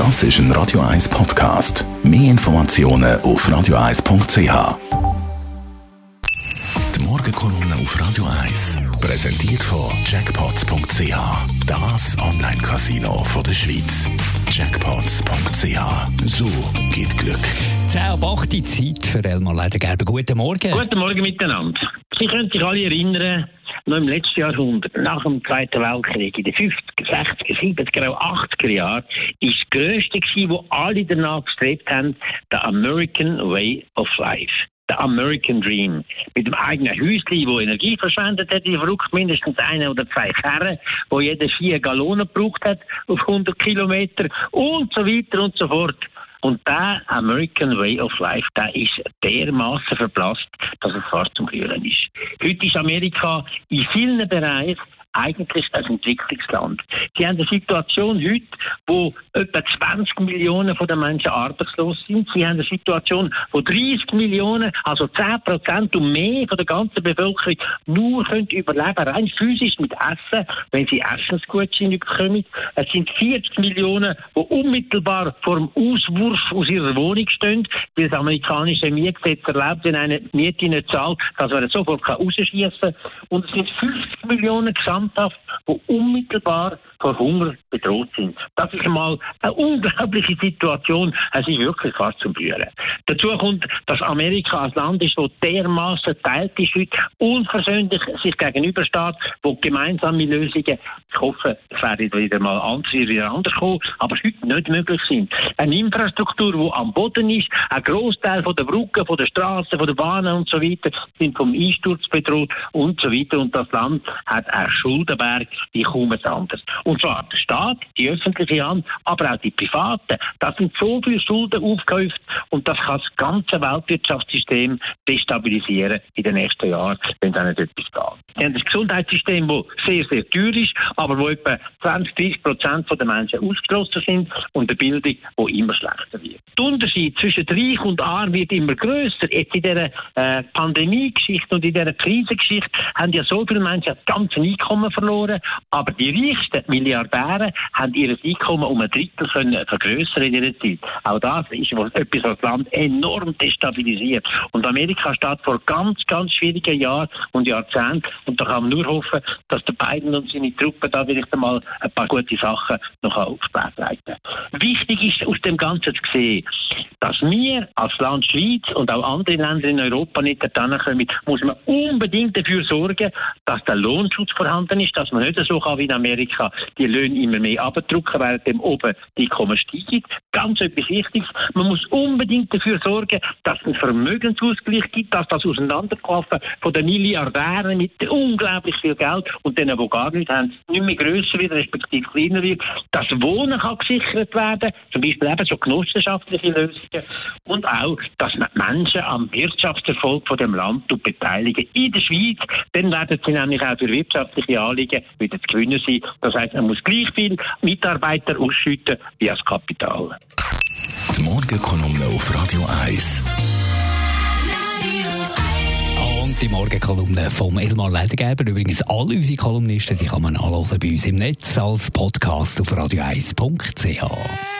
Das ist ein Radio 1 Podcast. Mehr Informationen auf radio1.ch. Die Morgenkolumne auf Radio 1 präsentiert von Jackpots.ch. Das Online-Casino der Schweiz. Jackpots.ch. So geht Glück. 10 ab 8 Zeit für Elmar Leidengerber. Guten Morgen. Guten Morgen miteinander. Sie können sich alle erinnern, noch im letzten Jahrhundert, nach dem Zweiten Weltkrieg, in den 50er, 60er, 70er, auch 80er Jahren, ist das Größte gewesen, wo alle danach gestrebt haben, der American Way of Life. Der American Dream. Mit dem eigenen Häuschen, wo Energie verschwendet hat, wie verrückt mindestens eine oder zwei Kerren, wo jeder vier Gallonen gebraucht hat auf 100 Kilometer und so weiter und so fort. Und der American Way of Life, der ist dermaßen verblasst, dass es fast zum Brüllen ist. Heute ist Amerika in vielen Bereichen eigentlich ein Entwicklungsland. Sie haben eine Situation heute, wo etwa 20 Millionen von den Menschen arbeitslos sind. Sie haben eine Situation, wo 30 Millionen, also 10 Prozent und mehr von der ganzen Bevölkerung nur können überleben, rein physisch mit Essen, wenn sie Essensgutscheine bekommen. Es sind 40 Millionen, die unmittelbar vor dem Auswurf aus ihrer Wohnung stehen, weil das amerikanische Mietgesetz erlaubt, wenn eine Miete nicht zahlt, dass man sofort rausschießen kann. Und es sind 50 Millionen gesamthaft, die unmittelbar vor Hunger bedroht sind. Das ist einmal eine unglaubliche Situation. Es ist wirklich fast zum Brüllen. Dazu kommt, dass Amerika ein Land ist, das dermaßen teilt ist heute, unversöhnlich sich gegenübersteht, wo gemeinsame Lösungen, ich hoffe, es werden wieder mal anders, wieder anders kommen, aber heute nicht möglich sind. Eine Infrastruktur, die am Boden ist, ein Großteil von der Brücken, von der Straßen, von der Bahnen und so sind vom Einsturz bedroht und so. Und das Land hat einen Schuldenberg wie kaum ein anderes. Und zwar der Staat, die öffentliche Hand, aber auch die Privaten. Da sind so viele Schulden aufgehäuft und das kann das ganze Weltwirtschaftssystem destabilisieren in den nächsten Jahren, wenn da nicht etwas geht. Wir haben ein Gesundheitssystem, das sehr, sehr teuer ist, aber wo etwa 20, 30 Prozent der Menschen ausgeschlossen sind und eine Bildung, die immer schlechter wird. Der Unterschied zwischen Reich und Arm wird immer grösser. Jetzt in dieser äh, Pandemie-Geschichte und in dieser Krisengeschichte haben ja so viele Menschen das ganze Einkommen verloren, aber die reichsten Milliardäre haben ihr Einkommen um ein Drittel können vergrößern in dieser Zeit. Auch das ist etwas, was das Land enorm destabilisiert. Und Amerika steht vor ganz, ganz schwierigen Jahren und Jahrzehnten. Und da kann man nur hoffen, dass der Biden und seine Truppen da vielleicht einmal ein paar gute Sachen noch aufs Blatt leiten. Wichtig ist aus dem Ganzen zu sehen, dass wir als Land Schweiz und auch andere Länder in Europa nicht dorthin kommen, muss man unbedingt dafür sorgen, dass der Lohnschutz vorhanden ist, dass man nicht so kann wie in Amerika die Löhne immer mehr abdrücken, während dem oben die Einkommen steigen. Ganz etwas Wichtiges. Man muss unbedingt dafür sorgen, dass es einen Vermögensausgleich gibt, dass das Auseinanderklaffen von den Milliardären mit unglaublich viel Geld und denen, die gar nichts haben, nicht mehr grösser wird, respektive kleiner wird. Das Wohnen kann gesichert werden, zum Beispiel eben so genossenschaftliche Lösungen und auch, dass man Menschen am Wirtschaftserfolg von dem Land beteiligen in der Schweiz. Dann werden sie nämlich auch für wirtschaftliche Anliegen wieder zu gewinnen sein. Das heißt, man muss gleich viel Mitarbeiter ausschütten wie das Kapital. Die Morgenkolumne auf Radio 1. Und die Morgenkolumne vom Elmar Leidengeber. Übrigens, alle unsere Kolumnisten, die kann man anhören bei uns im Netz als Podcast auf radio1.ch.